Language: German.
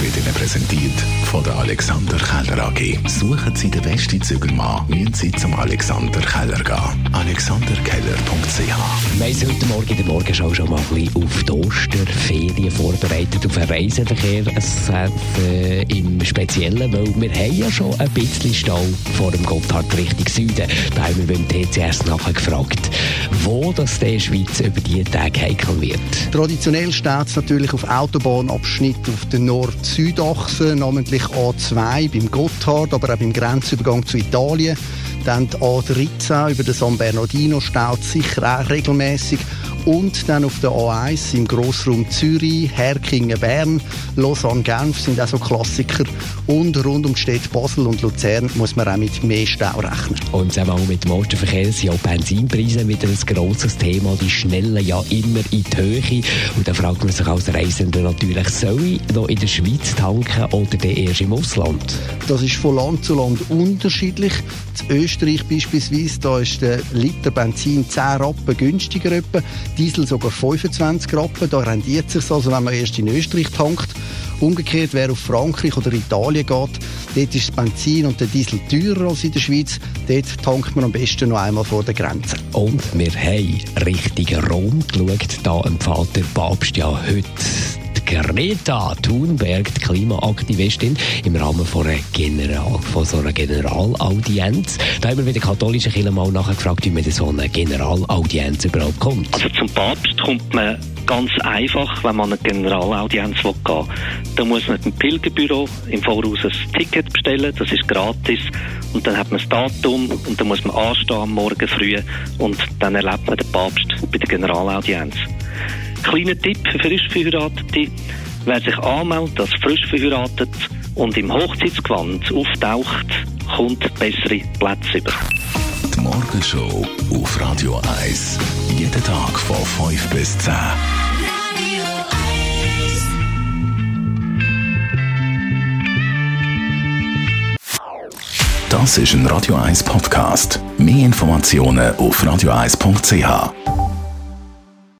wird Ihnen präsentiert von der Alexander Keller AG. Suchen Sie den besten Zügelmann, müssen Sie zum Alexander Keller gehen. alexanderkeller.ch Wir haben uns heute Morgen in der Morgenschau schon mal ein bisschen auf die Osterferien vorbereitet, auf den Reiseverkehr äh, im Speziellen, weil wir haben ja schon ein bisschen Stau vor dem Gotthard Richtung Süden. Da haben wir beim TCS nachher gefragt, wo das der Schweiz über die Tage heikel wird. Traditionell steht es natürlich auf Autobahnabschnitt auf der Nord-Süd-Achse, namentlich A2 beim Gotthard, aber auch beim Grenzübergang zu Italien. Dann die A13 über den San Bernardino staut sicher auch regelmäßig und dann auf der A1 im Grossraum Zürich, Herkingen, Bern, Lausanne, Genf sind auch so Klassiker. Und rund um die Städte Basel und Luzern muss man auch mit mehr Stau rechnen. Und zusammen auch mit dem Osterverkehr sind auch Benzinpreise wieder ein grosses Thema. Die schnellen ja immer in die Höhe. Und da fragt man sich als Reisender natürlich, soll ich noch in der Schweiz tanken oder der erst im Ausland? Das ist von Land zu Land unterschiedlich. In Österreich beispielsweise, da ist der Liter Benzin 10 Rappen günstiger etwa. Diesel sogar 25 Rappen. Da rendiert es sich also, wenn man erst in Österreich tankt. Umgekehrt, wer auf Frankreich oder Italien geht, dort ist das Benzin und der Diesel teurer als in der Schweiz. Dort tankt man am besten noch einmal vor der Grenze. Und wir haben Richtung Rom geschaut. Da empfiehlt der Papst ja heute Greta Thunberg, die Klimaaktivistin, im Rahmen von, einer General, von so einer Generalaudienz. Da haben wir wieder katholische Kirche mal nachgefragt, wie man in so eine Generalaudienz überhaupt kommt. Also zum Papst kommt man ganz einfach, wenn man eine Generalaudienz will gehen Da muss man im Pilgerbüro im Voraus ein Ticket bestellen, das ist gratis. Und dann hat man das Datum und dann muss man anstehen am Morgen früh und dann erlebt man den Papst bei der Generalaudienz. Kleiner Tipp für frisch Verheiratete. Wer sich anmeldet als frisch verheiratet und im Hochzeitsgewand auftaucht, kommt bessere Plätze über. Die Morgenshow auf Radio 1. Jeden Tag von 5 bis 10. Das ist ein Radio 1 Podcast. Mehr Informationen auf radio1.ch.